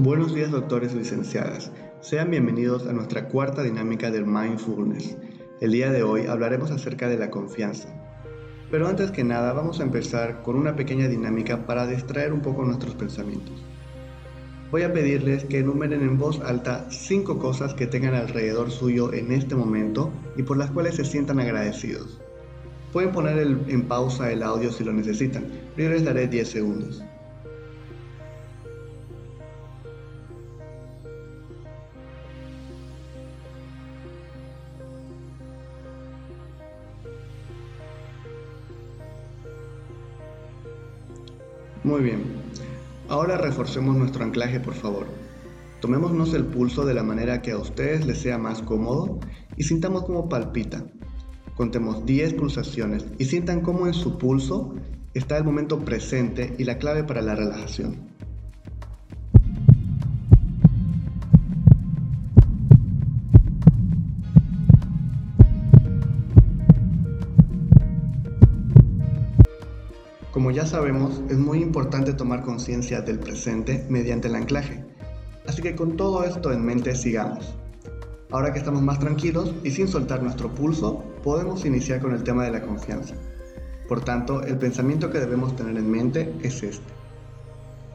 Buenos días doctores y licenciadas. Sean bienvenidos a nuestra cuarta dinámica del mindfulness. El día de hoy hablaremos acerca de la confianza. Pero antes que nada vamos a empezar con una pequeña dinámica para distraer un poco nuestros pensamientos. Voy a pedirles que enumeren en voz alta cinco cosas que tengan alrededor suyo en este momento y por las cuales se sientan agradecidos. Pueden poner en pausa el audio si lo necesitan, pero yo les daré 10 segundos. Muy bien. Ahora reforcemos nuestro anclaje, por favor. Tomémonos el pulso de la manera que a ustedes les sea más cómodo y sintamos cómo palpita. Contemos 10 pulsaciones y sientan cómo en su pulso está el momento presente y la clave para la relajación. Como ya sabemos, es muy importante tomar conciencia del presente mediante el anclaje. Así que con todo esto en mente sigamos. Ahora que estamos más tranquilos y sin soltar nuestro pulso, podemos iniciar con el tema de la confianza. Por tanto, el pensamiento que debemos tener en mente es este.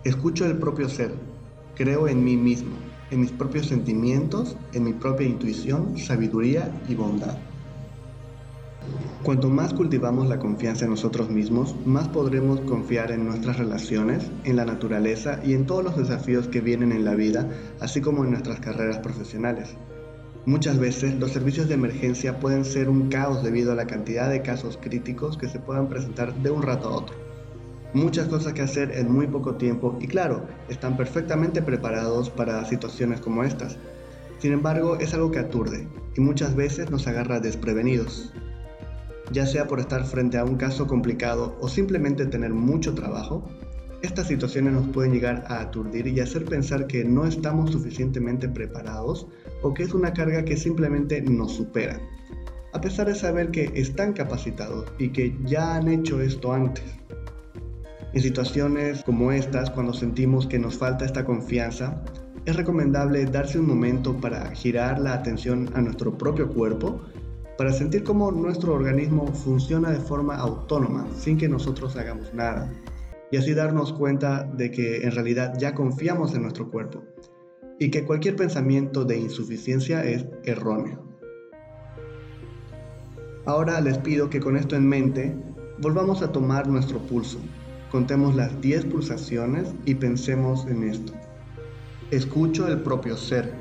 Escucho el propio ser, creo en mí mismo, en mis propios sentimientos, en mi propia intuición, sabiduría y bondad. Cuanto más cultivamos la confianza en nosotros mismos, más podremos confiar en nuestras relaciones, en la naturaleza y en todos los desafíos que vienen en la vida, así como en nuestras carreras profesionales. Muchas veces los servicios de emergencia pueden ser un caos debido a la cantidad de casos críticos que se puedan presentar de un rato a otro. Muchas cosas que hacer en muy poco tiempo y claro, están perfectamente preparados para situaciones como estas. Sin embargo, es algo que aturde y muchas veces nos agarra desprevenidos ya sea por estar frente a un caso complicado o simplemente tener mucho trabajo, estas situaciones nos pueden llegar a aturdir y hacer pensar que no estamos suficientemente preparados o que es una carga que simplemente nos supera, a pesar de saber que están capacitados y que ya han hecho esto antes. En situaciones como estas, cuando sentimos que nos falta esta confianza, es recomendable darse un momento para girar la atención a nuestro propio cuerpo para sentir cómo nuestro organismo funciona de forma autónoma, sin que nosotros hagamos nada, y así darnos cuenta de que en realidad ya confiamos en nuestro cuerpo y que cualquier pensamiento de insuficiencia es erróneo. Ahora les pido que con esto en mente volvamos a tomar nuestro pulso, contemos las 10 pulsaciones y pensemos en esto. Escucho el propio ser,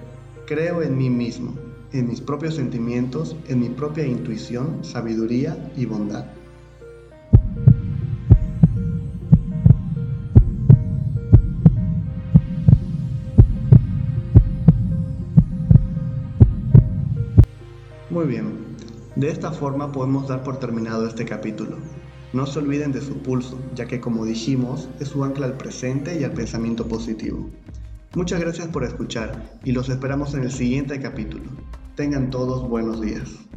creo en mí mismo en mis propios sentimientos, en mi propia intuición, sabiduría y bondad. Muy bien, de esta forma podemos dar por terminado este capítulo. No se olviden de su pulso, ya que como dijimos, es su ancla al presente y al pensamiento positivo. Muchas gracias por escuchar y los esperamos en el siguiente capítulo. Tengan todos buenos días.